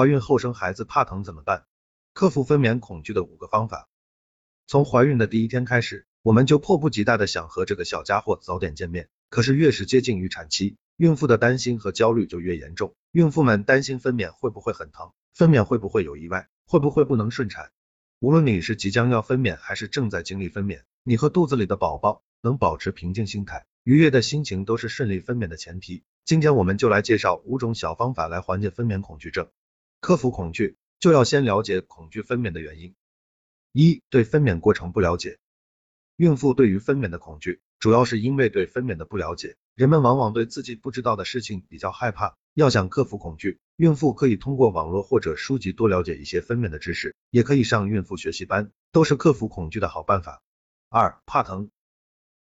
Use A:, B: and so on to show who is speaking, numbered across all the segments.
A: 怀孕后生孩子怕疼怎么办？克服分娩恐惧的五个方法。从怀孕的第一天开始，我们就迫不及待的想和这个小家伙早点见面。可是越是接近预产期，孕妇的担心和焦虑就越严重。孕妇们担心分娩会不会很疼，分娩会不会有意外，会不会不能顺产。无论你是即将要分娩，还是正在经历分娩，你和肚子里的宝宝能保持平静心态、愉悦的心情，都是顺利分娩的前提。今天我们就来介绍五种小方法来缓解分娩恐惧症。克服恐惧，就要先了解恐惧分娩的原因。一、对分娩过程不了解。孕妇对于分娩的恐惧，主要是因为对分娩的不了解。人们往往对自己不知道的事情比较害怕。要想克服恐惧，孕妇可以通过网络或者书籍多了解一些分娩的知识，也可以上孕妇学习班，都是克服恐惧的好办法。二、怕疼。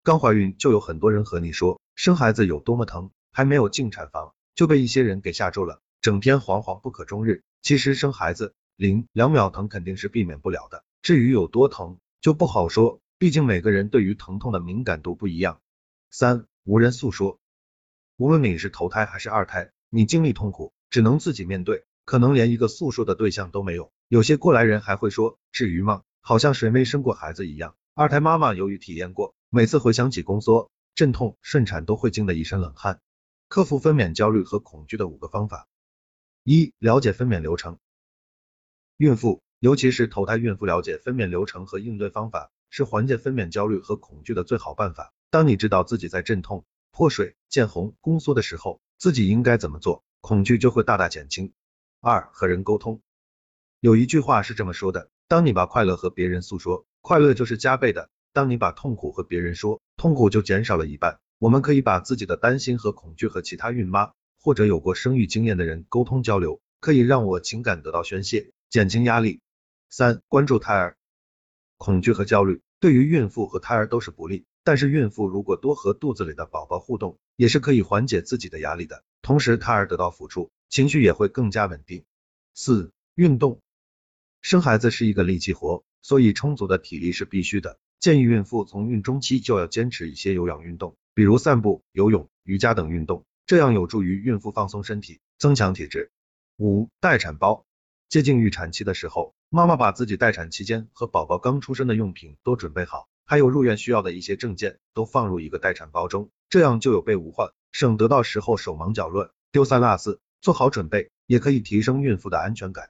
A: 刚怀孕就有很多人和你说生孩子有多么疼，还没有进产房就被一些人给吓住了。整天惶惶不可终日，其实生孩子零两秒疼肯定是避免不了的，至于有多疼就不好说，毕竟每个人对于疼痛的敏感度不一样。三无人诉说，无论你是头胎还是二胎，你经历痛苦只能自己面对，可能连一个诉说的对象都没有。有些过来人还会说，至于吗？好像谁没生过孩子一样。二胎妈妈由于体验过，每次回想起宫缩、阵痛、顺产都会惊得一身冷汗。克服分娩焦虑和恐惧的五个方法。一、了解分娩流程。孕妇，尤其是头胎孕妇，了解分娩流程和应对方法，是缓解分娩焦虑和恐惧的最好办法。当你知道自己在阵痛、破水、见红、宫缩的时候，自己应该怎么做，恐惧就会大大减轻。二、和人沟通。有一句话是这么说的：当你把快乐和别人诉说，快乐就是加倍的；当你把痛苦和别人说，痛苦就减少了一半。我们可以把自己的担心和恐惧和其他孕妈。或者有过生育经验的人沟通交流，可以让我情感得到宣泄，减轻压力。三、关注胎儿，恐惧和焦虑对于孕妇和胎儿都是不利，但是孕妇如果多和肚子里的宝宝互动，也是可以缓解自己的压力的，同时胎儿得到抚触，情绪也会更加稳定。四、运动，生孩子是一个力气活，所以充足的体力是必须的，建议孕妇从孕中期就要坚持一些有氧运动，比如散步、游泳、瑜伽等运动。这样有助于孕妇放松身体，增强体质。五、待产包，接近预产期的时候，妈妈把自己待产期间和宝宝刚出生的用品都准备好，还有入院需要的一些证件都放入一个待产包中，这样就有备无患，省得到时候手忙脚乱、丢三落四。做好准备，也可以提升孕妇的安全感。